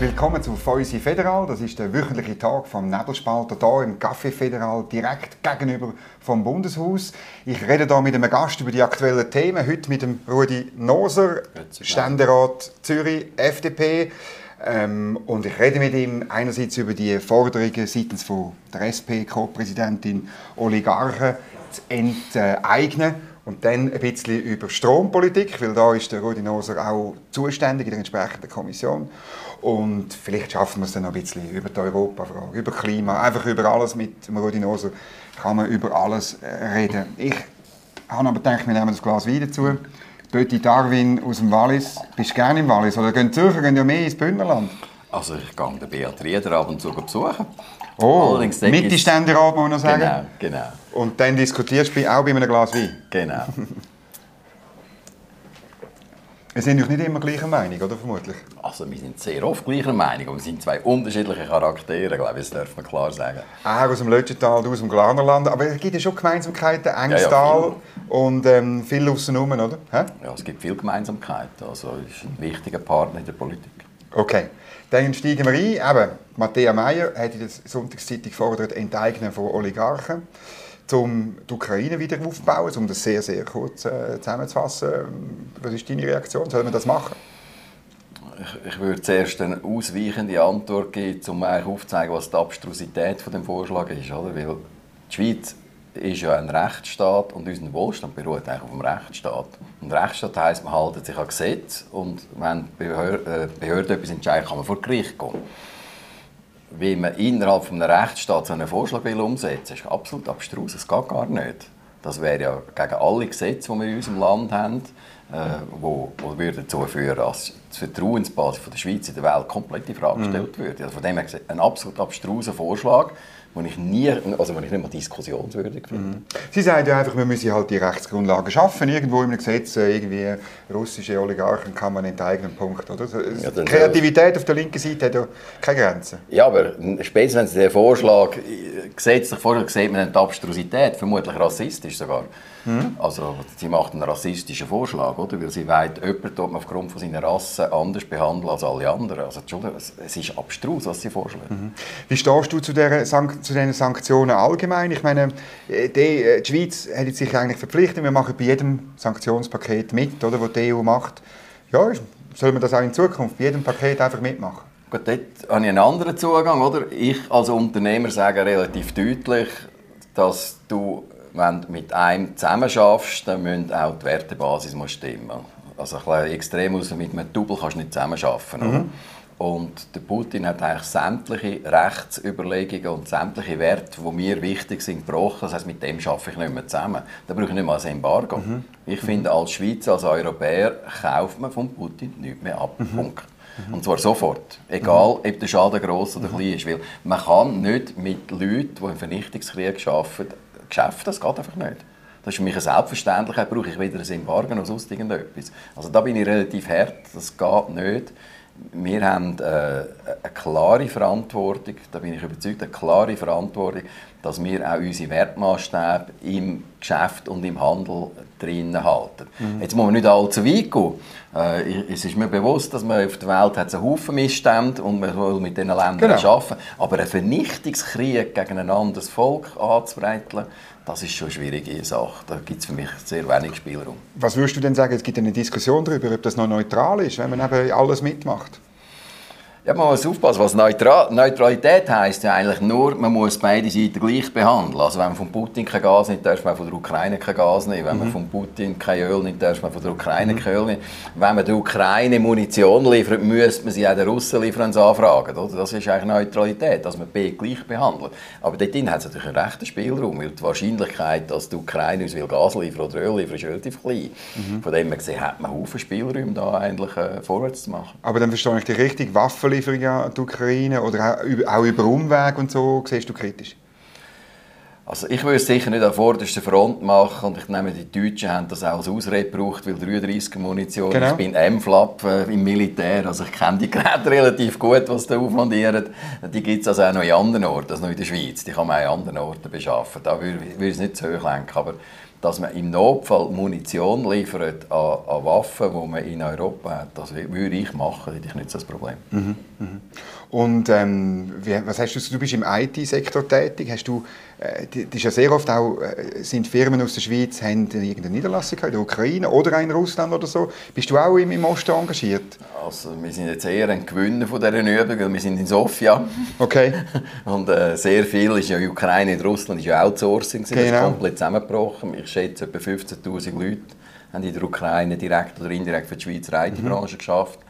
Willkommen zu Feusi Federal. Das ist der wöchentliche Tag vom Nebelspalter hier im Café Federal, direkt gegenüber vom Bundeshaus. Ich rede hier mit einem Gast über die aktuellen Themen. Heute mit dem Rudi Noser, Ständerat Zürich, FDP. Ähm, und ich rede mit ihm einerseits über die Forderungen seitens von der SP-Co-Präsidentin Oligarchen zu enteignen und dann ein bisschen über Strompolitik, weil da ist der Rudi Noser auch zuständig in der entsprechenden Kommission. Und vielleicht schaffen wir es dann noch ein bisschen über die Europafrage, über Klima, einfach über alles mit dem Rudi Noser kann man über alles äh, reden. Ich habe aber gedacht, wir nehmen das Glas Wein dazu. Dort Darwin aus dem Wallis. Bist du gerne im Wallis? Oder gehen Zürcher gehen ja mehr ins Bündnerland? Also ich gehe den Beat Rieder ab und zu besuchen. Oh, Allerdings mit die Ständerat, muss man sagen. Genau, genau. Und dann diskutierst du auch bei einem Glas Wein? Genau. Wir sind doch nicht immer gleicher Meinung, oder vermutlich? Also wir sind sehr oft gleicher Meinung, wir sind zwei unterschiedliche Charaktere, glaube ich, das darf man klar sagen. Er aus dem Lötschental, du aus dem Glarnerland, aber es gibt ja schon Gemeinsamkeiten, Engstal ja, ja, und ähm, viel außenrum, oder? Hä? Ja, es gibt viel Gemeinsamkeiten, also ist ein wichtiger Partner in der Politik. Okay, dann steigen wir ein. Eben, Matthäa Meyer hat in der Sonntagszeitung gefordert, Enteignen von Oligarchen um die Ukraine wieder aufzubauen, um das sehr, sehr kurz äh, zusammenzufassen. Was ist deine Reaktion? Sollen wir das machen? Ich, würde zuerst eine ausweichende Antwort geben, um aufzuzeigen, was die Abstrusität von dem Vorschlag ist. Oder? Weil die Schweiz ist ja ein Rechtsstaat und unser Wohlstand beruht eigentlich auf dem Rechtsstaat. Und Rechtsstaat heisst, man hält sich an Gesetze und wenn Behörde, äh, Behörde etwas entscheidet, kann man vor Gericht gehen wie man innerhalb eines Rechtsstaats einen Vorschlag will umsetzen will, ist absolut abstrus. Es geht gar nicht. Das wäre ja gegen alle Gesetze, die wir in unserem Land haben, äh, wo, wo würde dazu führen, dass die Vertrauensbasis der Schweiz in der Welt komplett in Frage gestellt mhm. würde. Also von dem her ein absolut abstruser Vorschlag, wo ich, nie, also wo ich nicht mal diskussionswürdig finde. Mhm. Sie sagen ja einfach, wir müssen halt die Rechtsgrundlagen schaffen. Irgendwo im Gesetz, äh, irgendwie russische Oligarchen kann man enteignen, Punkt. Oder? Ja, die Kreativität auf der linken Seite hat ja keine Grenzen. Ja, aber spätestens wenn Sie den Vorschlag, äh, gesetzlich Vorschlag sieht man die Abstrusität, vermutlich rassistisch sogar. Mhm. Also sie macht einen rassistischen Vorschlag, oder? weil sie weiß, jemand aufgrund von seiner Rasse anders behandeln als alle anderen. Also es ist abstrus, was sie vorschlägt. Mhm. Wie stehst du zu, der Sank zu diesen Sanktionen allgemein? Ich meine, äh, die, äh, die Schweiz hat sich eigentlich verpflichtet, wir machen bei jedem Sanktionspaket mit, oder, das die EU macht. Ja, soll man das auch in Zukunft bei jedem Paket einfach mitmachen? Gut, dort habe ich einen anderen Zugang. Oder? Ich als Unternehmer sage relativ deutlich, dass du wenn du mit einem zusammenarbeitest, dann müssen auch die Wertebasis stimmen. Also ein extrem aus mit einem Double kannst du nicht zusammenarbeiten. Mhm. Und der Putin hat eigentlich sämtliche Rechtsüberlegungen und sämtliche Werte, die mir wichtig sind, gebrochen. Das heißt, mit dem arbeite ich nicht mehr zusammen. Da brauche ich nicht mal ein Embargo. Mhm. Ich finde, als Schweizer, als Europäer kauft man von Putin nichts mehr ab. Mhm. Punkt. Mhm. Und zwar sofort. Egal, ob der Schaden gross oder klein ist. Weil man kann nicht mit Leuten, die im Vernichtungskrieg arbeiten, Geschäft, das geht einfach nicht. Das ist für mich eine Selbstverständlichkeit, brauche ich wieder ein Embargo oder sonst irgendetwas. Also da bin ich relativ hart, das geht nicht. Wir haben äh, eine klare Verantwortung, da bin ich überzeugt, eine klare Verantwortung, dass wir auch unsere Wertmaßstäbe im Geschäft und im Handel drinnen halten. Mhm. Jetzt muss man nicht allzu weit gehen. Äh, es ist mir bewusst, dass man auf der Welt hat einen Haufen Missstände und man will mit diesen Ländern genau. arbeiten. Aber einen Vernichtungskrieg gegen ein anderes Volk anzubreiteln, das ist schon eine schwierige Sache. Da gibt es für mich sehr wenig Spielraum. Was würdest du denn sagen, es gibt eine Diskussion darüber, ob das noch neutral ist, wenn man eben alles mitmacht? Ja, man muss aufpassen. Was Neutral Neutralität heisst ja eigentlich nur, man muss beide Seiten gleich behandeln. Also wenn man von Putin kein Gas nimmt, darf man von der Ukraine kein Gas nehmen. Wenn mhm. man von Putin kein Öl nimmt, darf man von der Ukraine mhm. kein Öl nehmen. Wenn man der Ukraine Munition liefert, müsste man sie auch den Russen liefern anfragen. Oder? Das ist eigentlich Neutralität, dass man beide gleich behandelt. Aber dort hat es natürlich einen rechten Spielraum, weil die Wahrscheinlichkeit, dass die Ukraine uns Gas liefern oder Öl liefern, ist relativ klein. Mhm. Von dem her gesehen hat man Haufen Spielräume, da eigentlich äh, vorwärts zu machen. Aber dann verstehe ich dich richtig, Waffen Waffenlieferungen an die Ukraine oder auch über Umweg und so, siehst du kritisch? Also ich würde es sicher nicht an vorderster Front machen und ich nehme, die Deutschen haben das auch als Ausrede gebraucht, weil 33 Munition, genau. ich bin M-Flap äh, im Militär, also ich kenne die Geräte relativ gut, was da aufmontieren. Die gibt es also auch noch in anderen Orten, also noch in der Schweiz, die kann man auch in anderen Orten beschaffen. Da würde, ich es nicht zu hoch lenken, aber dass man im Notfall Munition liefert an, an Waffen, die man in Europa hat, das würde ich machen, hätte ich nicht das Problem. Mhm. Mhm. Und ähm, wie, was hast du, du bist im IT-Sektor tätig, hast du, das ist ja sehr oft auch, äh, sind Firmen aus der Schweiz, haben irgendeine Niederlassung in der Ukraine oder in Russland oder so. Bist du auch im, im Osten engagiert? Also wir sind jetzt eher ein Gewinner von dieser Übung, weil wir sind in Sofia. Okay. und äh, sehr viel ist ja Ukraine und Russland ist ja Outsourcing, genau. das ist Genau. komplett zusammengebrochen. Ich schätze, etwa 15'000 Leute haben in der Ukraine direkt oder indirekt für die Schweizer IT-Branche geschafft.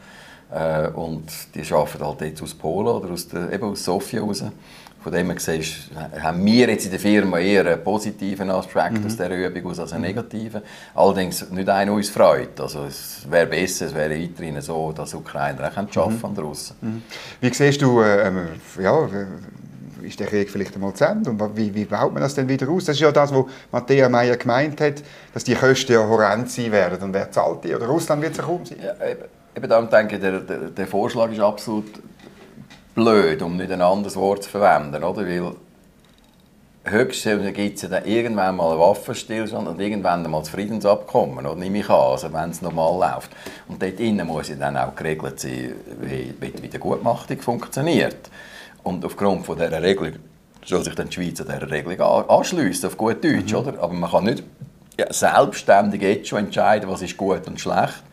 Äh, und die arbeiten halt jetzt aus Polen oder aus, der, eben aus Sofia raus. Von dem her gesehen, haben wir jetzt in der Firma eher einen positiven Aspekt aus dieser Übung als einen negativen. Allerdings nicht einer, uns freut. Also es wäre besser, es wäre weiterhin so, dass Ukrainer auch arbeiten können an der Russen. Wie siehst du, äh, ähm, ja, ist der Krieg vielleicht einmal zu Ende und wie, wie baut man das denn wieder aus? Das ist ja das, was Matthäa Meyer gemeint hat, dass die Kosten ja horrend sein werden und wer zahlt die? Oder Russland wird es ja kaum sein. Ja, eben, eben darum denke ich, der, der, der Vorschlag ist absolut blöd, um nicht ein anderes Wort zu verwenden. Oder? Weil höchstens gibt es ja dann irgendwann mal einen Waffenstillstand und irgendwann mal das Friedensabkommen, oder? nehme ich an, also wenn es normal läuft. Und dort innen muss ja dann auch geregelt sein, wie, wie die Wiedergutmachung funktioniert. Und aufgrund von dieser Regelung soll sich dann die Schweiz an dieser Regelung an- anschliessen, auf gut Deutsch. Oder? Aber man kann nicht ja, selbstständig jetzt schon entscheiden, was ist gut und schlecht.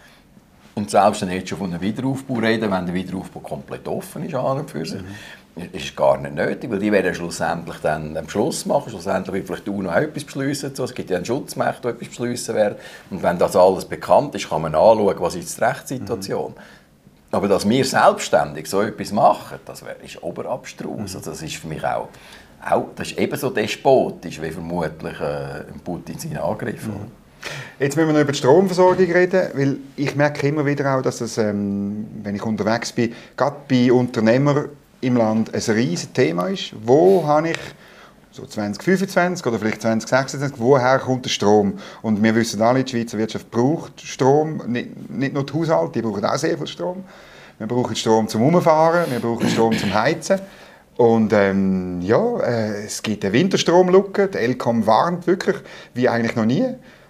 Und selbst dann jetzt schon von einem Wiederaufbau reden, wenn der Wiederaufbau komplett offen ist an und für sich, ist es gar nicht nötig, weil die werden schlussendlich dann am Schluss machen. Schlussendlich wird vielleicht die UNO auch etwas beschliessen. dazu. Es gibt ja einen Schutzmächte, der etwas beschliessen werden. Und wenn das alles bekannt ist, kann man anschauen, was ist die Rechtssituation. Aber dass wir selbstständig so etwas machen, das wär, ist oberabstrus. Also das ist für mich auch, auch das ist ebenso despotisch wie vermutlich äh, Putin seinen Angriff. oder? Jetzt müssen wir noch über die Stromversorgung reden, weil ich merke immer wieder auch, dass es, ähm, wenn ich unterwegs bin, gerade bei Unternehmern im Land ein riesiges Thema ist. Wo habe ich so 2025 oder vielleicht 2026, woher kommt der Strom? Und wir wissen alle, die Schweizer Wirtschaft braucht Strom, nicht, nicht nur die Haushalte, die brauchen auch sehr viel Strom. Wir brauchen Strom zum Umfahren, wir brauchen Strom zum Heizen. Und ähm, ja, äh, es gibt eine Winterstromlücke. Der Elcom warnt wirklich, wie eigentlich noch nie.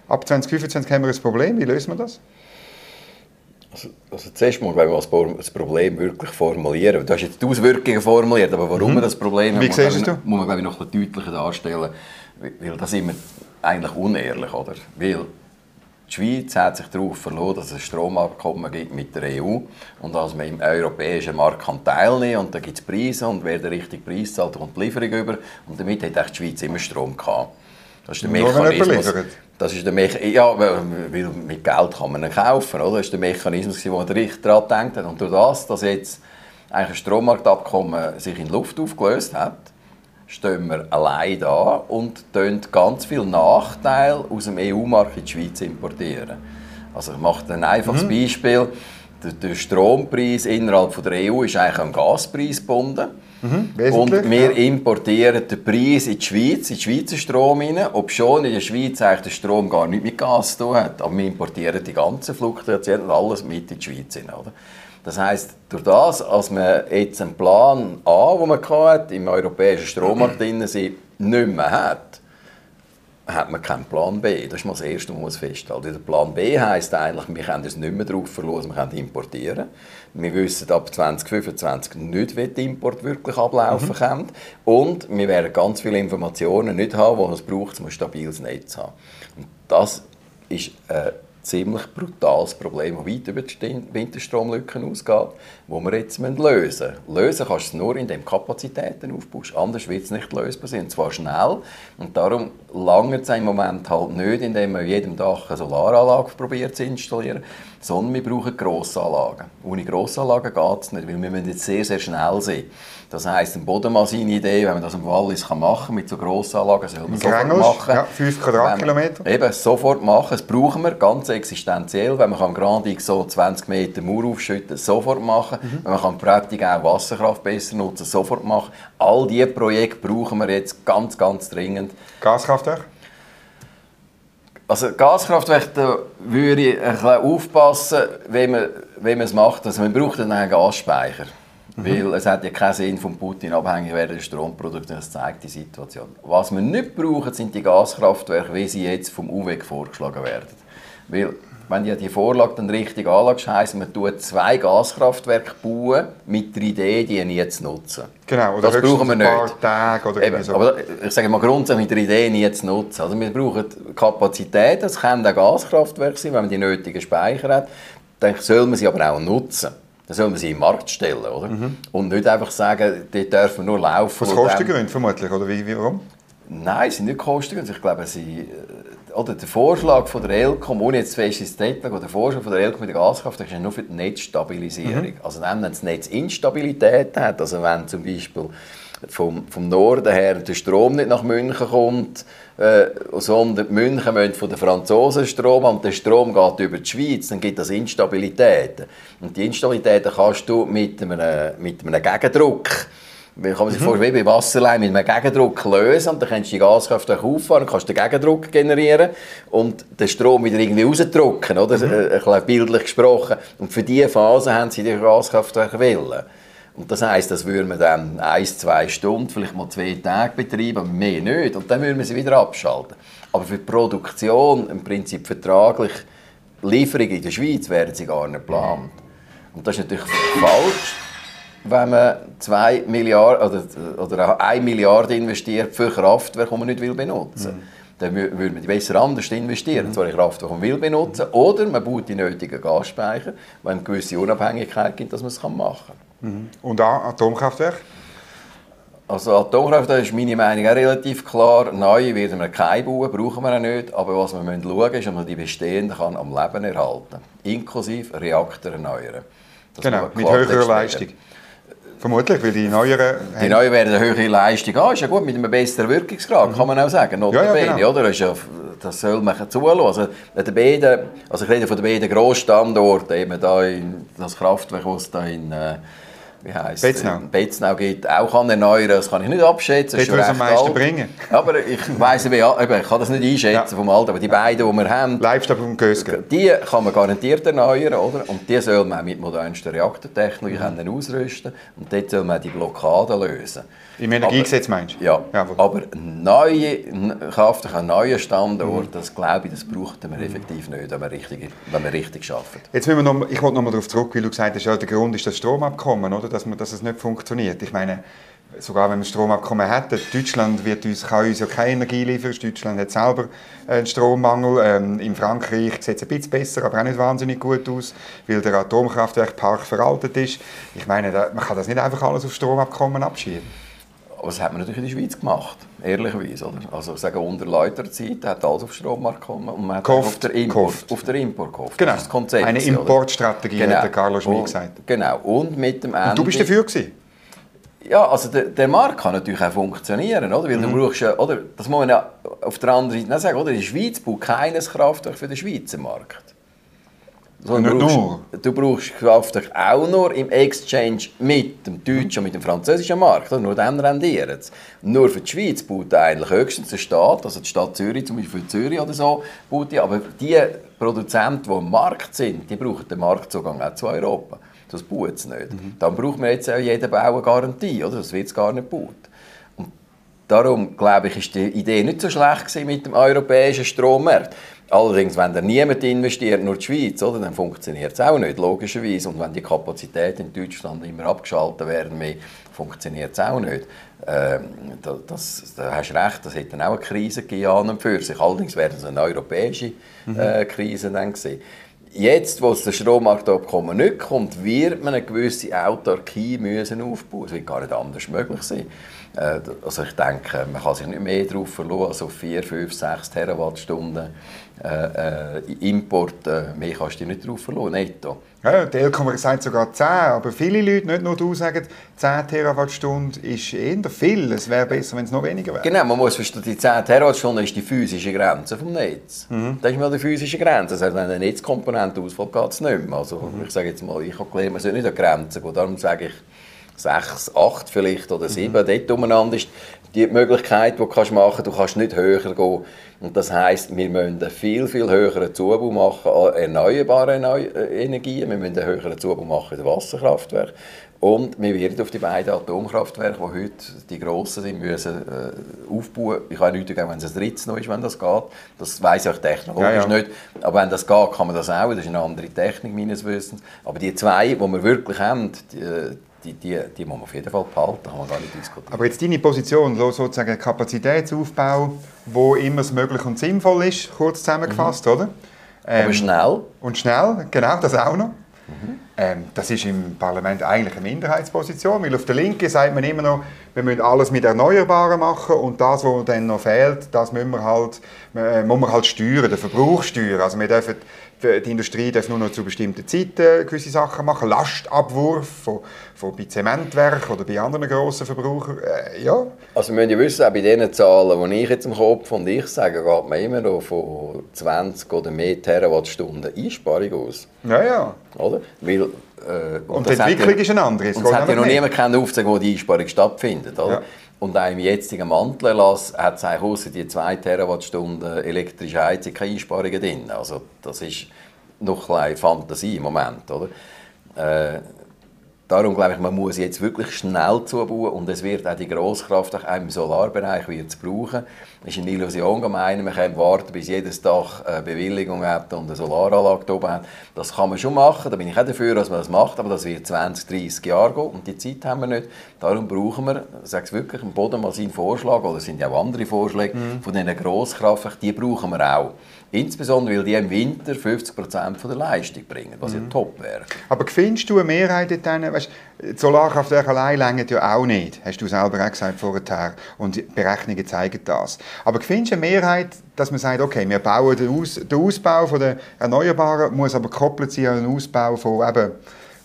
Ab 2025 haben wir ein Problem. Wie lösen wir das? Also, also zuerst mal, wenn wir das Pro- das Problem wirklich formulieren. Du hast jetzt die Auswirkungen formuliert, aber warum wir das Problem Mhm. Wie muss, man, du? muss man glaube ich, noch deutlicher darstellen. Weil das immer eigentlich unehrlich, oder? Weil die Schweiz hat sich darauf verloren, dass es ein Stromabkommen gibt mit der EU und dass man im europäischen Markt kann teilnehmen und da gibt es Preise und wer den richtigen Preis zahlt, kommt die Lieferung über und damit hat die Schweiz immer Strom gehabt. Das ist der Mechanismus. Das ist der Mecha ja, weil mit Geld kann man ihn kaufen, oder? Das ist der Mechanismus, wo der Richter daran hat. Und durch das, dass jetzt eigentlich ein Strommarktabkommen sich in Luft aufgelöst hat, stehen wir allein da und ganz viele Nachteile aus dem EU-Markt in die Schweiz importieren. Also ich mache ein einfaches Beispiel. Der, Strompreis innerhalb von der EU ist eigentlich am Gaspreis gebunden. Wesentlich, Und wir ja. importieren den Preis in die Schweiz, in den Schweizer Strom rein, obwohl in der Schweiz eigentlich der Strom gar nicht mit Gas zu tun hat. Aber wir importieren die ganzen Fluktuationen und alles mit in die Schweiz rein. Oder? Das heisst, durch das, als man jetzt einen Plan A, den man hatte, im europäischen Strommarkt drin sind, nicht mehr hat, hat man keinen Plan B. Das ist mal das Erste, was man festhalten Der Plan B heisst eigentlich, wir können uns nicht mehr darauf verlassen, wir können importieren. Wir wissen ab 2025 nicht, wie der Import wirklich ablaufen kann. Und wir werden ganz viele Informationen nicht haben, die es braucht, um ein stabiles Netz zu haben. Und das ist ein ziemlich brutales Problem, das weit über die Winterstromlücken ausgeht, wo wir jetzt lösen müssen. Lösen kannst du es nur, indem du Kapazitäten aufbaust. Anders wird es nicht lösbar sein. Und zwar schnell. Und darum lange es im Moment halt nicht, indem man jedem Dach eine Solaranlage probiert zu installieren, sondern wir brauchen Grossanlagen. Ohne Grossanlagen geht es nicht, weil wir müssen jetzt sehr, sehr schnell sein. Das heisst, eine Bodenmaschine-Idee, wenn man das am Wallis kann machen mit so Grossanlagen, soll man Im sofort machen. ja, fünf Quadratkilometer. Wenn- Eben, sofort machen. Das brauchen wir, ganz existenziell. Wenn man am Grand X so 20 Meter Mauer aufschütten sofort machen. Mhm. Wenn man am Prättig auch Wasserkraft besser nutzen sofort machen. All diese Projekte brauchen wir jetzt ganz, ganz dringend. Gaskraftwerk? Also Gaskraftwerke, würde ich ein bisschen aufpassen, wenn man, wenn man es macht. Also man braucht dann einen Gasspeicher. Weil es hat ja keinen Sinn von Putin abhängig werden der Stromprodukte, das zeigt die Situation. Was wir nicht brauchen, sind die Gaskraftwerke, wie sie jetzt vom UWEG vorgeschlagen werden. Weil wenn du die Vorlage dann richtig anschaust, heisst, man tut zwei Gaskraftwerke bauen mit der Idee, die nie zu nutzen. Genau, oder das brauchen wir ein paar nicht. Tage oder Eben, so. aber ich sage mal grundsätzlich mit der Idee nie zu nutzen. Also wir brauchen Kapazität, das können auch Gaskraftwerke sein, wenn man die nötigen Speicher hat. Dann soll man sie aber auch nutzen. Dann soll man sie im Markt stellen, oder? Und nicht einfach sagen, die dürfen nur laufen. Dann- Kostengründen vermutlich, oder wie, warum? Nein, sie sind nicht kostengünstig. Ich glaube, sie, äh, oder der Vorschlag von der Elcom, ohne jetzt fest ins Detail, der Vorschlag von der Elcom mit der Gaskraft ist ja nur für die Netzstabilisierung. Also dann, wenn das Netz Instabilität hat, also wenn zum Beispiel vom, vom Norden her der Strom nicht nach München kommt, äh, sondern die München müssen von den Franzosen Strom haben und der Strom geht über die Schweiz, dann gibt das Instabilitäten. Und die Instabilitäten kannst du mit einem, mit einem Gegendruck wie kann man sich vorstellen, wie bei Wasserleim mit einem Gegendruck lösen und dann kannst du die Gaskraftwerke auffahren, kannst den Gegendruck generieren und den Strom wieder irgendwie rausdrücken, oder? Äh, Ein bisschen bildlich gesprochen. Und für diese Phase haben sie die Gaskraftwerke wollen. Und das heisst, das würden wir dann ein, zwei Stunden, vielleicht mal zwei Tage betreiben, mehr nicht. Und dann würden wir sie wieder abschalten. Aber für die Produktion, im Prinzip vertraglich, Lieferungen in der Schweiz werden sie gar nicht geplant. Und das ist natürlich falsch wenn man 2 Milliarden oder, oder 1 Milliarde investiert für Kraftwerke, die man nicht benutzen will. Dann wü- würde man die besser anders investieren, und zwar in Kraftwerke, die man will benutzen oder man baut die nötigen Gasspeicher, weil eine gewisse Unabhängigkeit gibt, dass man es machen kann. Und auch Atomkraftwerk? Also Atomkraftwerke ist meine Meinung auch relativ klar. Neue werden wir keine bauen, brauchen wir auch nicht. Aber was wir müssen schauen müssen, ist, ob man die bestehenden kann am Leben erhalten inklusive Reaktor erneuern. Das Genau, mit höherer. Leistung. Vermutlich, weil die neueren... Die neuen werden eine höhere Leistung haben. Ist ja gut, mit einem besseren Wirkungsgrad, kann man auch sagen. Ja, ja, Notabene, genau. oder? Das, ja, das soll man zulassen. Also, beiden, also ich rede von den beiden Grossstandorten, eben da in, das Kraftwerk, es da in... Äh, wie heisst Betznau. In Betznau gibt, auch kann erneuern. Das kann ich nicht abschätzen. das Dort, wo es am meisten alt. bringen. Aber ich weiss eben, ich kann das nicht einschätzen Ja. vom Alter, aber die beiden, die wir haben, Leibstab und Gösgen. die kann man garantiert erneuern, oder? Und die soll man mit modernster Reaktortechnologie Mhm. ausrüsten und dort soll man die Blockaden lösen. Im Energiegesetz meinst du? Ja, Jawohl. aber neue Kraftwerke an neuen Standorten, Mhm. das glaube ich, das braucht man effektiv nicht, wenn man richtig, wenn man richtig arbeitet. Jetzt müssen wir noch, ich wollte noch mal darauf zurück, weil du gesagt hast, ja, der Grund ist das Stromabkommen, oder? Dass, man, dass es nicht funktioniert. Ich meine, sogar wenn wir Stromabkommen hätten, Deutschland wird uns, kann uns ja keine Energie liefern, Deutschland hat selber einen Strommangel. Ähm, in Frankreich sieht es ein bisschen besser, aber auch nicht wahnsinnig gut aus, weil der Atomkraftwerkpark veraltet ist. Ich meine, man kann das nicht einfach alles auf Stromabkommen abschieben. Aber das hat man natürlich in der Schweiz gemacht, ehrlicherweise. Oder? Also ich sage, unter Läuterzeit hat alles auf Strommarkt gekommen und man hat auf, der Import, gehofft. auf der Import gehofft. Genau. Das ist das Konzept. Eine? Importstrategie, hat der Carlo Schmid gesagt. Genau. Und mit dem Ende... Und du bist dafür gewesen? Ja, also der, der Markt kann natürlich auch funktionieren, oder? Weil Mhm. du brauchst ja, oder? Das muss man ja auf der anderen Seite auch sagen, oder? Die Schweiz baut keines Kraftwerk für den Schweizer Markt. Sondern du nur. brauchst, du brauchst Kraftwerk auch nur im Exchange mit dem deutschen und mit dem französischen Markt. Nur dann rendiert es. Nur für die Schweiz baut eigentlich höchstens der Staat, also die Stadt Zürich, zum Beispiel Zürich oder so, baut die. Aber die Produzenten, die am Markt sind, die brauchen den Marktzugang auch zu Europa. Das baut es nicht. Dann braucht man jetzt auch jeden Bau eine Garantie, oder? Das wird es gar nicht gebaut. Und darum, glaube ich, ist die Idee nicht so schlecht mit dem europäischen Strommarkt. Allerdings, wenn da niemand investiert, nur die Schweiz, oder, dann funktioniert es auch nicht, logischerweise. Und wenn die Kapazitäten in Deutschland immer abgeschaltet werden, mehr, funktioniert es auch nicht. Ähm, da, das, da hast du recht, das hätte dann auch eine Krise gegeben an und für sich. Allerdings wäre es eine europäische äh, Krise dann gewesen. Jetzt, wo das Strommarktabkommen nicht kommt, wird man eine gewisse Autarkie müssen aufbauen. Es wird gar nicht anders möglich sein. Äh, Also ich denke, man kann sich nicht mehr darauf verlassen, als auf 4, 5, 6 Terawattstunden äh, äh, Import. Äh, mehr kannst du nicht darauf verlassen, netto. Ja, die Elkom sagt sogar 10, aber viele Leute, nicht nur du, sagen, 10 Terawattstunden ist eher viel. Es wäre besser, wenn es noch weniger wäre. Genau, man muss verstehen, die 10 Terawattstunden ist die physische Grenze vom Netz. Das ist mal die physische Grenze. Das heißt, wenn eine Netzkomponente ausfällt, geht es nicht mehr. Also, ich sage jetzt mal, ich habe gelernt, man soll nicht an Grenzen gehen. Darum sage ich, 6, 8 vielleicht oder 7 mhm. dort umeinander ist die Möglichkeit, die du machen kannst. Du kannst nicht höher gehen. Und das heisst, wir müssen einen viel, viel höheren Zubau machen an erneuerbaren Energien. Wir müssen einen höheren Zubau machen den Wasserkraftwerken. Und wir werden auf die beiden Atomkraftwerke, die heute die grossen sind, müssen äh, aufbauen. Ich habe nichts dagegen, wenn es ein drittes noch ist, wenn das geht. Das weiss ich technologisch ja, ja. nicht. Aber wenn das geht, kann man das auch. Das ist eine andere Technik meines Wissens. Aber die zwei, die wir wirklich haben, die, die, die, die muss man auf jeden Fall behalten, da kann man gar nicht diskutieren. Aber jetzt deine Position, sozusagen Kapazitätsaufbau, wo immer es möglich und sinnvoll ist, kurz zusammengefasst, mhm. oder? Ähm, Aber schnell. Und schnell, genau, das auch noch. Mhm. Ähm, das ist im Parlament eigentlich eine Minderheitsposition, weil auf der Linken sagt man immer noch, wir müssen alles mit Erneuerbaren machen und das, was dann noch fehlt, das müssen wir halt, äh, muss man halt steuern, den Verbrauch steuern. Also wir dürfen die Industrie darf nur noch zu bestimmten Zeiten gewisse Sachen machen. Lastabwurf von, von bei Zementwerk oder bei anderen grossen Verbrauchern. Äh, ja. Also wir müssen ja wissen, auch bei den Zahlen, die ich jetzt im Kopf und ich sage, geht man immer noch von 20 oder mehr Terawattstunden Einsparung aus. Ja, ja. Oder? Weil, äh, und, und die Entwicklung ja, ist ein anderes. Und es hat ja noch niemand aufzeigen, wo die Einsparung stattfindet. Oder? Ja. Und auch im jetzigen Mantelerlass hat es eigentlich die 2 Terawattstunden elektrische Heizung keine Einsparungen drin. Also das ist noch ein Fantasie im Moment. Oder? Äh, Darum glaube ich, man muss jetzt wirklich schnell zubauen und es wird auch die Grosskraft auch im Solarbereich wird es brauchen. Es ist eine Illusion gemein, man kann warten, bis jedes Dach eine Bewilligung hat und eine Solaranlage oben hat. Das kann man schon machen, da bin ich auch dafür, dass man das macht, aber das wird 20, 30 Jahre gehen und die Zeit haben wir nicht. Darum brauchen wir, ich sage es wirklich, im Boden mal seinen Vorschlag, oder es sind ja auch andere Vorschläge mhm. von diesen Grosskraftwerken, die brauchen wir auch. Insbesondere, weil die im Winter 50% von der Leistung bringen, was mhm. ja top wäre. Aber findest du eine Mehrheit in diesen, weißt, die Solarkraftwerke allein längern ja auch nicht, hast du selber auch gesagt vorher, und die Berechnungen zeigen das. Aber findest du eine Mehrheit, dass man sagt, okay, wir bauen den, Aus, den Ausbau von der Erneuerbaren, muss aber gekoppelt sein an den Ausbau von eben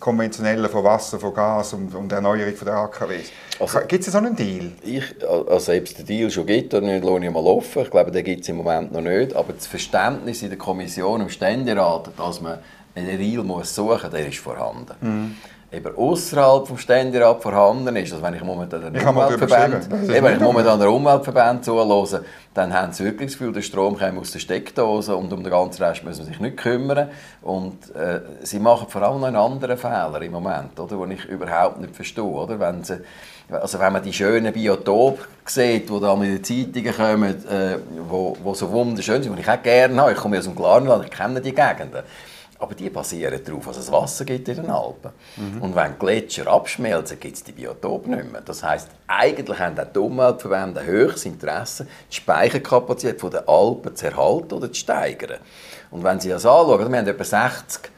konventionellen, von Wasser, von Gas und, und der Erneuerung der AKWs. Also, gibt es so einen Deal? Ich, also selbst den Deal schon gibt, den lasse ich mal offen. Ich glaube, den gibt es im Moment noch nicht. Aber das Verständnis in der Kommission, im Ständerat, dass man einen Deal muss suchen muss, der ist vorhanden. Mhm eben außerhalb des Ständerat vorhanden ist, also wenn ich momentan den Umweltverband, wenn ich momentan den Umweltverband zuhöre, dann haben sie wirklich das Gefühl, der Strom kommt aus der Steckdose und um den ganzen Rest müssen sie sich nicht kümmern. Und äh, sie machen vor allem noch einen anderen Fehler im Moment, oder, den ich überhaupt nicht verstehe. Oder? Wenn, sie, also wenn man die schönen Biotope sieht, die da in den Zeitungen kommen, äh, wo, wo so wunderschön sind, die ich auch gerne habe, ich komme aus dem Klarland, ich kenne die Gegenden, aber die basieren darauf, dass es Wasser gibt in den Alpen. Mhm. Und wenn Gletscher abschmelzen, gibt es die Biotope nicht mehr. Das heisst, eigentlich haben auch die Umweltverbände ein höchstes Interesse, die Speicherkapazität der Alpen zu erhalten oder zu steigern. Und wenn Sie das anschauen, wir haben etwa 60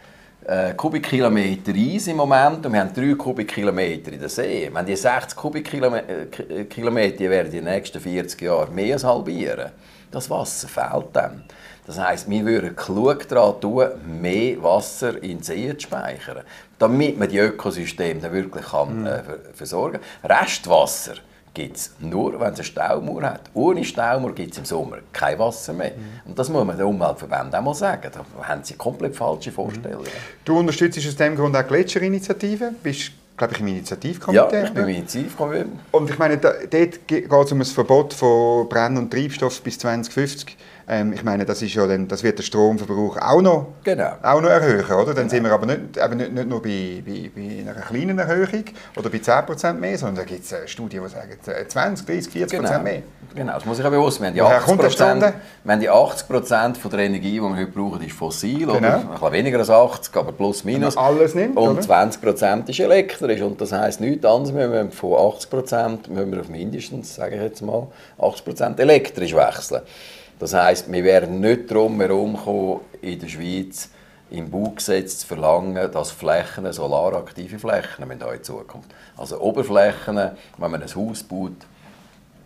äh, Kubikkilometer Eis im Moment und wir haben 3 Kubikkilometer in der See. Wenn die 60 Kubikkilometer äh, werden in den nächsten 40 Jahren mehr als halbieren. Das Wasser fehlt dann. Das heisst, wir würden klug daran tun, mehr Wasser in Seen zu speichern, damit man die Ökosysteme dann wirklich kann, mhm. äh, versorgen kann. Restwasser gibt es nur, wenn es eine Staumauer hat. Ohne Staumauer gibt es im Sommer kein Wasser mehr. Mhm. Und das muss man den Umweltverbänden auch mal sagen. Da haben sie komplett falsche Vorstellungen. Du unterstützt aus dem Grund auch die Gletscherinitiative, bist glaube ich, im Initiativkomitee. Ja, ich bin im Initiativkomitee. Und ich meine, da, dort geht es um ein Verbot von Brenn- und Treibstoff bis 2050. Ähm, ich meine, das, ist ja dann, das wird den Stromverbrauch auch noch, genau. auch noch erhöhen, oder? Dann genau. sind wir aber nicht, eben nicht, nicht nur bei, bei, bei, einer kleinen Erhöhung oder bei 10% mehr, sondern da gibt es Studien, die sagen 20, 30, 40% genau. mehr. Genau, das muss ich auch bewusst Wir haben die 80%, wir haben die 80 von der Energie, die wir heute brauchen, ist fossil. Genau. Oder? Ein bisschen weniger als 80, aber plus minus. alles nimmt, Und oder? 20% ist elektrisch. Und das heisst nichts anderes. Wir müssen von 80 müssen wir auf mindestens, sage ich jetzt mal, 80% elektrisch wechseln. Das heisst, wir werden nicht darum herumkommen, in der Schweiz im Baugesetz zu verlangen, dass Flächen, solaraktive Flächen in in Zukunft. Also Oberflächen, wenn man ein Haus baut,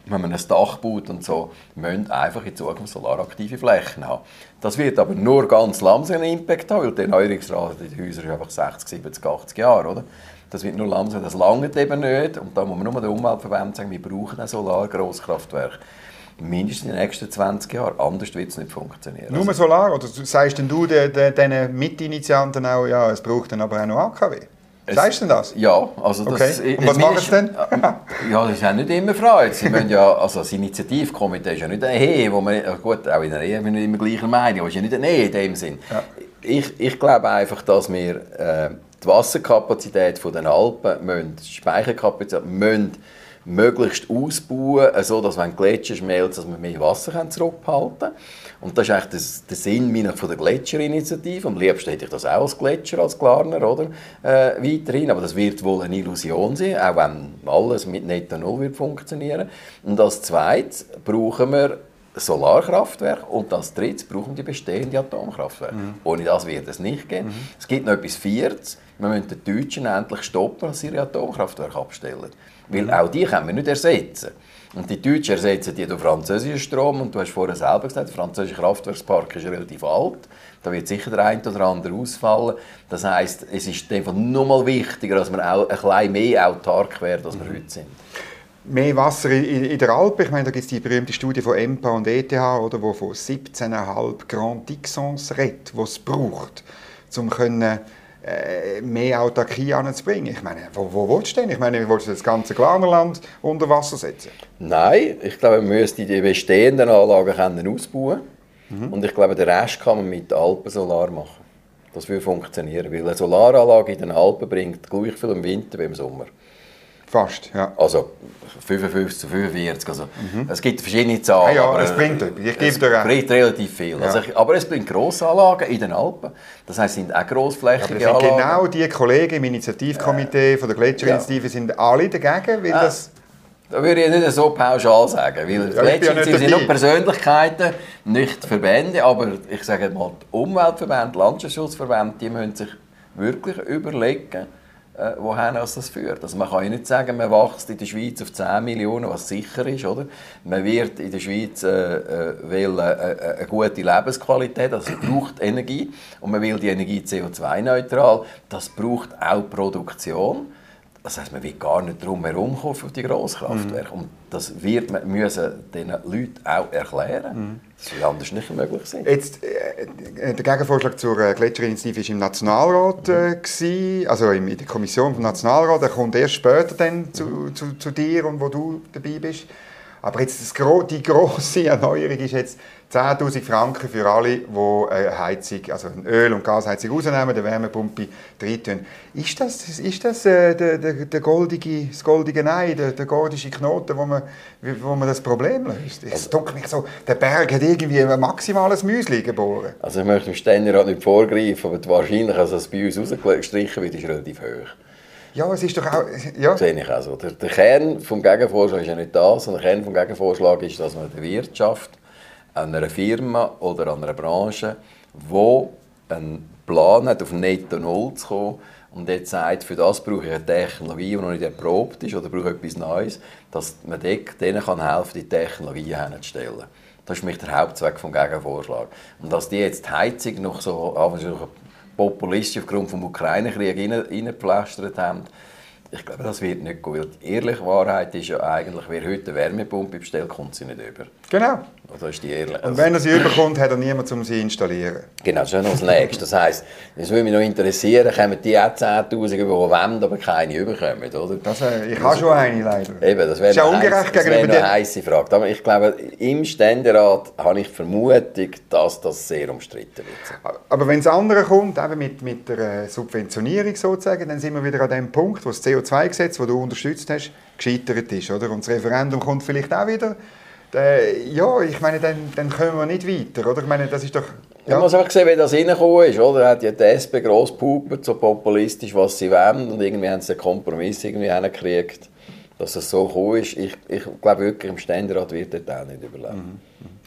wenn man ein Dach baut und so, müssen einfach in Zukunft solaraktive Flächen haben. Das wird aber nur ganz langsam einen Impact haben, weil die Erneuerungsrate in den Häusern ist einfach 60, 70, 80 Jahre, oder? Das wird nur langsam, das langt eben nicht. Und da muss man nur den Umweltverband sagen, wir brauchen ein Solargrosskraftwerk mindestens in den nächsten 20 Jahren. Anders wird es nicht funktionieren. Nur Solar? Oder sagst denn du den, den, den Mitinitianten auch, ja, es braucht dann aber auch noch AKW? Sagst du denn das? Ja, also das... Okay. Und was machen sie denn? ja, das ist ja nicht immer frei. Sie müssen ja, also das Initiativkomitee ist ja nicht eine Ehe, wo man, gut, auch in einer Ehe bin ich immer gleicher Meinung, aber es ist ja nicht eine Ehe in dem Sinn. Ja. Ich, ich glaube einfach, dass wir äh, die Wasserkapazität der Alpen, müssen, die Speicherkapazität, müssen möglichst ausbauen, so dass wenn Gletscher schmelzen, dass wir mehr Wasser zurückhalten können. Und das ist eigentlich der Sinn meiner von der Gletscherinitiative. Am liebsten hätte ich das auch als Gletscher, als Klarner, oder? Äh, weiterhin. Aber das wird wohl eine Illusion sein, auch wenn alles mit Netto Null wird funktionieren. Und als zweites brauchen wir Solarkraftwerke und als drittes brauchen wir die bestehenden Atomkraftwerke. Mhm. Ohne das wird es nicht gehen. Mhm. Es gibt noch etwas Viertes. Wir müssen die Deutschen endlich stoppen, dass sie ihre Atomkraftwerke abstellen. Weil mhm. auch die können wir nicht ersetzen. Und die Deutschen ersetzen die durch französischen Strom. Und du hast vorher selber gesagt, der französische Kraftwerkspark ist relativ alt. Da wird sicher der eine oder andere ausfallen. Das heisst, es ist einfach noch mal wichtiger, dass wir auch ein bisschen mehr autark werden, als wir mhm. heute sind. Mehr Wasser in, der Alpe, ich meine, da gibt es die berühmte Studie von EMPA und ETH, oder, wo von 17,5 Grand Dixons redet, die es braucht, um können äh, mehr Autarkie anzubringen. Ich meine, wo, wo willst du denn? Ich meine, willst du das ganze Glarnerland unter Wasser setzen? Nein, ich glaube, man müsste die bestehenden Anlagen können ausbauen mhm. und ich glaube, den Rest kann man mit Alpensolar machen. Das würde funktionieren, weil eine Solaranlage in den Alpen bringt gleich viel im Winter wie im Sommer. Fast, ja. Also 55 zu 45. Also, mhm. Es gibt verschiedene Zahlen. Ja, ja es bringt. Ich gebe dir bringt relativ viel. Ja. Also, aber es bringt Grossanlagen in den Alpen. Das heisst, es sind auch grossflächige ja, Anlagen. Genau die Kollegen im Initiativkomitee äh, von der Gletscherinitiative sind alle dagegen, weil äh, das... Da würde ich nicht so pauschal sagen, weil ja, Gletscherinitiative sind nur Persönlichkeiten, nicht Verbände, aber ich sage mal, die Umweltverbände, Landschaftsschutzverbände, die müssen sich wirklich überlegen, äh, woher das führt. Also man kann ja nicht sagen, man wächst in der Schweiz auf 10 Millionen, was sicher ist. Oder? Man wird in der Schweiz äh, äh, äh, äh, eine gute Lebensqualität, also braucht Energie und man will die Energie CO2-neutral. Das braucht auch Produktion. Das heißt, man will gar nicht drum herum auf die Grosskraftwerke. Mhm. Und das wird man müssen den Leuten auch erklären. Mhm. Das wird anders nicht möglich sein. Jetzt, äh, der Gegenvorschlag zur äh, Gletscherinitiative war im Nationalrat, äh, also in der Kommission vom Nationalrat. Der kommt erst später dann zu, mhm. zu, zu dir und wo du dabei bist. Aber jetzt das, die grosse Erneuerung ist jetzt 10'000 Franken für alle, die eine Heizung, also eine Öl- und Gasheizung rausnehmen, eine Wärmepumpe reintun. Ist das, ist das äh, der, der, der goldige, das goldige Nein, der, der gordische Knoten, wo man, wo man das Problem löst? Es also, mich so, der Berg hat irgendwie ein maximales Müsli geboren. Also ich möchte dem Ständerat nicht vorgreifen, aber die Wahrscheinlichkeit, dass es bei uns rausgestrichen wird, ist relativ hoch. Ja, es ist doch auch... Ja. Das sehe ich auch so. Der, der Kern des Gegenvorschlags ist ja nicht das, sondern der Kern des Gegenvorschlags ist, dass man der Wirtschaft an einer Firma oder an einer Branche, die einen Plan hat, auf Netto Null zu kommen und jetzt sagt, für das brauche ich eine Technologie, die noch nicht erprobt ist oder brauche etwas Neues, dass man denen kann helfen die Technologie herzustellen. Das ist für mich der Hauptzweck des Gegenvorschlags. Und dass die jetzt die Heizung noch so populistisch aufgrund des Ukraine-Kriegs reingepflastert haben, ich glaube, das wird nicht gut. Ehrliche Wahrheit ist ja eigentlich, wer heute eine Wärmepumpe bestellt, kommt sie nicht über. Genau. Das ist die ehrliche. Und wenn er sie überkommt, hat er niemanden, um sie zu installieren. Genau, das ist ja noch das Nächste. Das heisst, es würde mich noch interessieren, kommen die auch 10'000 über, die wollen, aber keine überkommen, oder? Das, äh, ich habe schon eine, leider. Eben, das wäre ja ungerecht heiss, gegenüber eine heiße Frage. Aber ich glaube, im Ständerat habe ich die Vermutung, dass das sehr umstritten wird. Aber wenn das andere kommt, eben mit, mit der äh, Subventionierung sozusagen, dann sind wir wieder an dem Punkt, wo das CO2-Gesetz, das du unterstützt hast, gescheitert ist. Oder? Und das Referendum kommt vielleicht auch wieder äh, ja, ich meine, dann, dann kommen wir nicht weiter, oder? Ich meine, das ist doch... Ja. Man muss einfach sehen, wie das reingekommen ist, oder? Hat ja die SP gross gepupert, so populistisch, was sie wollen, und irgendwie haben sie einen Kompromiss irgendwie hingekriegt, dass es so gekommen ist. Ich, ich glaube wirklich, im Ständerat wird das auch nicht überleben. Mhm. Mhm.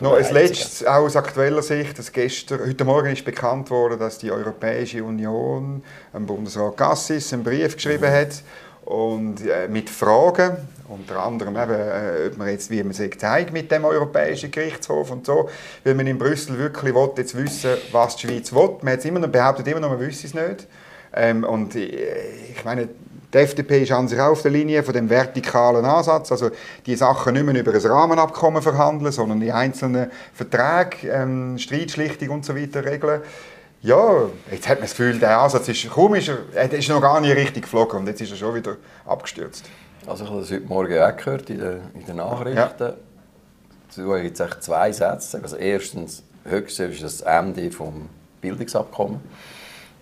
Noch ein letztes, auch aus aktueller Sicht, dass gestern, heute Morgen ist bekannt worden, dass die Europäische Union dem Bundesrat Gassis einen Brief geschrieben mhm. hat, und äh, mit Fragen, unter anderem eben, äh, ob man jetzt, wie man sich zeigt mit dem Europäischen Gerichtshof und so, weil man in Brüssel wirklich will, jetzt wissen was die Schweiz will. Man hat immer noch, behauptet immer noch, man wüsste es nicht. Ähm, und äh, ich meine, die FDP ist an sich auch auf der Linie von dem vertikalen Ansatz, also die Sachen nicht mehr über ein Rahmenabkommen verhandeln, sondern die einzelnen Verträge, ähm, Streitschlichtung und so weiter regeln. Ja, jetzt hat man das Gefühl, der Ansatz ist, ist er, ist noch gar nicht richtig geflogen und jetzt ist er schon wieder abgestürzt. Also ich habe das heute Morgen auch gehört in den, in den Nachrichten. Ja. Dazu gibt es zwei Sätze. Also erstens, höchstens ist das Ende des Bildungsabkommens.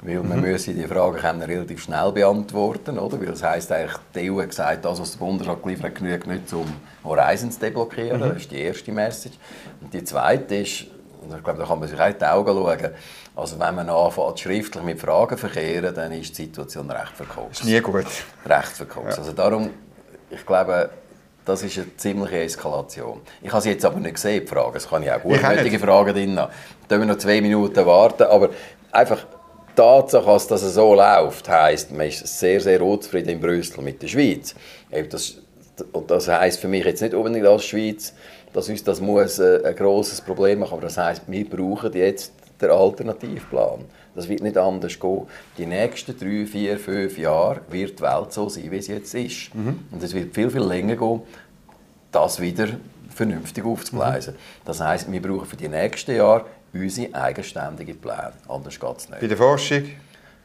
Weil man mhm. müsse die Frage können relativ schnell beantworten, oder? Weil das heisst eigentlich, die EU hat gesagt, das, was der Bundesrat geliefert hat, genügt nicht, um Horizon zu deblockieren. Mhm. Das ist die erste Message. Und die zweite ist, und ich glaube, da kann man sich auch in die Augen schauen, also wenn man anfängt, schriftlich mit Fragen verkehren, dann ist die Situation recht verkauft. Ist nie gut. Recht verkauft. Ja. Also darum, ich glaube, das ist eine ziemliche Eskalation. Ich habe sie jetzt aber nicht gesehen, die Fragen. Es kann ich auch gutmütige Fragen drin haben. Dann wir noch zwei Minuten warten. Aber einfach die Tatsache, dass das so läuft, heisst, man ist sehr, sehr unzufrieden in Brüssel mit der Schweiz. Das, und das heisst für mich jetzt nicht unbedingt als Schweiz, dass uns das muss äh, ein grosses Problem machen, aber das heisst, wir brauchen jetzt den Alternativplan. Das wird nicht anders gehen. Die nächsten drei, vier, fünf Jahre wird die Welt so sein, wie sie jetzt ist. Mhm. Und es wird viel, viel länger gehen, das wieder vernünftig aufzugleisen. Mhm. Das heisst, wir brauchen für die nächsten Jahre unsere eigenständigen Pläne. Anders geht es nicht. Bei der Forschung?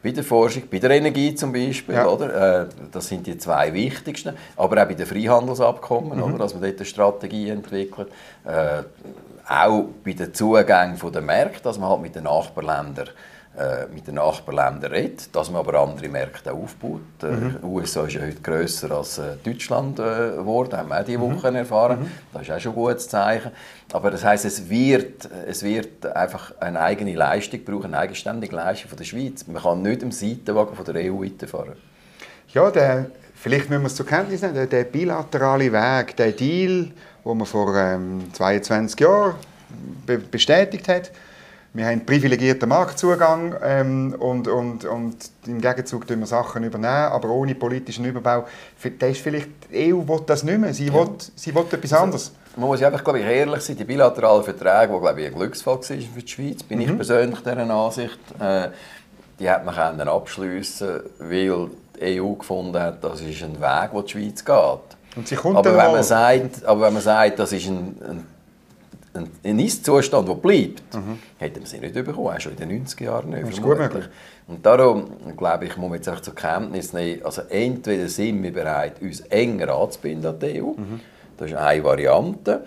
Bei der Forschung, bei der Energie zum Beispiel, ja. oder? Äh, das sind die zwei wichtigsten. Aber auch bei den Freihandelsabkommen, mhm. oder? dass man dort eine Strategie entwickelt. Äh, auch bei den Zugängen der Märkte, dass man halt mit den Nachbarländern äh, mit den Nachbarländern redet, dass man aber andere Märkte aufbaut. Äh, mhm. Die USA ist ja heute grösser als äh, Deutschland geworden, haben wir auch diese. Woche mhm. erfahren. Mhm. Das ist auch schon ein gutes Zeichen. Aber das heißt, es wird, es wird einfach eine eigene Leistung brauchen, eine eigenständige Leistung von der Schweiz. Man kann nicht im Seitenwagen von der EU weiterfahren. Ja, der, vielleicht müssen wir es zur Kenntnis nehmen, der bilaterale Weg, der Deal, den man vor ähm, 22 Jahren be bestätigt hat, wir haben einen privilegierten Marktzugang ähm, und, und, und im Gegenzug tun wir Sachen übernehmen, aber ohne politischen Überbau. Da ist vielleicht, die EU will das nicht mehr, sie ja. will, sie will etwas also, anderes. Man muss einfach glaube ich, ehrlich sein, die bilateralen Verträge, die glaube ich, ein Glücksfall war für die Schweiz, bin mhm. ich persönlich dieser Ansicht, äh, die hat man können abschliessen weil die EU gefunden hat, das ist ein Weg, wo die Schweiz geht. Aber, wenn man sagt, aber wenn man sagt, das ist ein, ein ein Ist-Zustand, der bleibt, mhm. hätten wir sie nicht bekommen, auch schon in den 90er Jahren nicht. Das ist gut möglich. Und darum, glaube ich, muss man jetzt einfach zur Kenntnis nehmen, also entweder sind wir bereit, uns enger anzubinden an die EU, mhm. das ist eine Variante.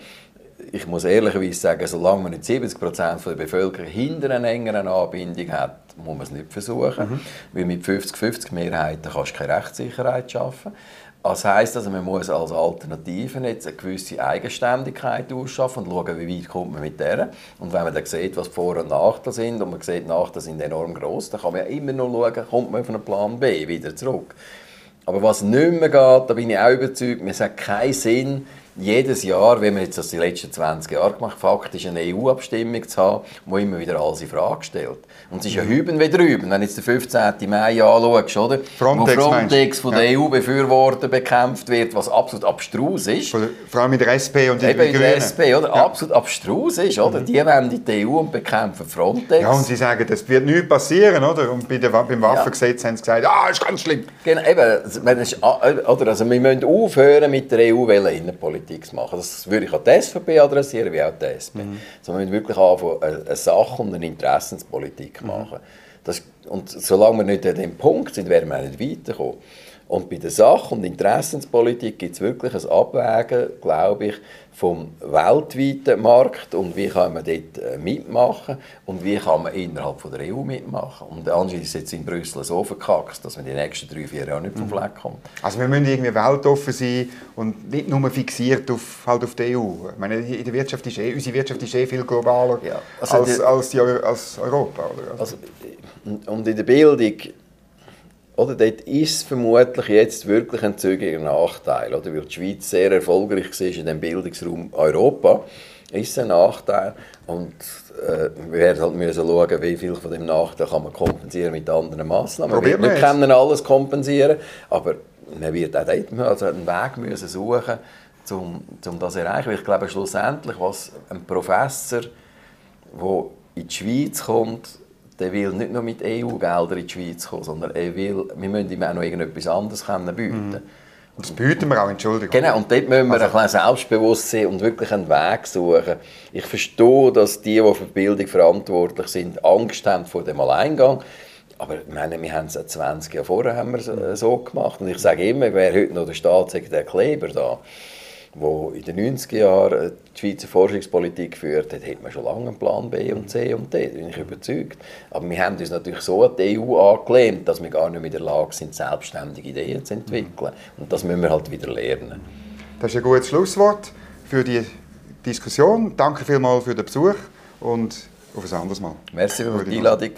Ich muss ehrlicherweise sagen, solange man nicht 70 Prozent der Bevölkerung hinter einer engeren Anbindung hat, muss man es nicht versuchen. Mhm. Weil mit 50-50 Mehrheiten kannst du keine Rechtssicherheit schaffen. Das heisst also, man muss als Alternative jetzt eine gewisse Eigenständigkeit ausschaffen und schauen, wie weit kommt man mit der. Und wenn man dann sieht, was Vor- und Nachteile sind, und man sieht, die Nachteile sind enorm groß, dann kann man ja immer noch schauen, kommt man auf einen Plan B wieder zurück. Aber was nicht mehr geht, da bin ich auch überzeugt, es hat keinen Sinn, jedes Jahr, wenn man jetzt das die letzten 20 Jahre gemacht faktisch eine EU-Abstimmung zu haben, wo immer wieder alles in Frage stellt. Und es ist ja hüben wie drüben. Wenn du jetzt den 15. Mai anschaust, oder? Frontex, wo Frontex von der ja. EU-Befürworter bekämpft wird, was absolut abstrus ist. Vor allem mit der SP und den Grünen. der SP, oder? Ja. Absolut abstrus ist, oder? Mhm. Die wollen die EU und bekämpfen Frontex. Ja, und sie sagen, das wird nichts passieren, oder? Und bei der, beim Waffengesetz ja. haben sie gesagt, ah, ist ganz schlimm. Genau, eben. Ist, oder? Also wir müssen aufhören mit der EU-Innenpolitik. Politik zu machen. Das würde ich an die SVP adressieren, wie auch die SP. Mhm. Also wir müssen wirklich anfangen, eine Sach- und eine Interessenspolitik mhm. machen. Das, und solange wir nicht an dem Punkt sind, werden wir auch nicht weiterkommen. Und bei der Sach- und Interessenspolitik gibt es wirklich ein Abwägen, glaube ich, vom weltweiten Markt und wie kann man dort äh, mitmachen und wie kann man innerhalb von der EU mitmachen. Und anscheinend ist es jetzt in Brüssel so verkackt, dass man die nächsten drei, vier Jahre nicht vom mhm. Fleck kommt. Also wir müssen irgendwie weltoffen sein und nicht nur fixiert auf, halt auf die EU. Ich meine, in der Wirtschaft ist eh, unsere Wirtschaft ist eh viel globaler ja, also als, die, als, die, als Europa. Oder? Also, und in der Bildung oder dort ist es vermutlich jetzt wirklich ein zügiger Nachteil, oder? weil die Schweiz sehr erfolgreich war in dem Bildungsraum Europa, ist ein Nachteil und äh, wir werden halt müssen schauen, wie viel von dem Nachteil kann man kompensieren mit anderen Massnahmen. wir, wir können alles kompensieren, aber man wird auch dort also einen Weg müssen suchen, um, um das zu erreichen. Weil ich glaube schlussendlich, was ein Professor, der in die Schweiz kommt, der will nicht nur mit EU-Geldern in die Schweiz kommen, sondern er will, wir müssen ihm auch noch irgendetwas anderes bieten mhm. Und das behüten wir auch, Entschuldigung. Genau, und dort müssen wir also, ein bisschen selbstbewusst sein und wirklich einen Weg suchen. Ich verstehe, dass die, die für die Bildung verantwortlich sind, Angst haben vor dem Alleingang. Aber ich meine, wir haben es 20 Jahre vorher haben wir so gemacht. Und ich sage immer, wer heute noch der Staatssekretär Kleber da wo in den 90er Jahren die Schweizer Forschungspolitik geführt hat, hat man schon lange einen Plan B und C und D, da bin ich überzeugt. Aber wir haben uns natürlich so an die EU angelehnt, dass wir gar nicht mehr in der Lage sind, selbstständige Ideen zu entwickeln. Und das müssen wir halt wieder lernen. Das ist ein gutes Schlusswort für die Diskussion. Danke vielmals für den Besuch und auf ein anderes Mal. Merci für die Einladung.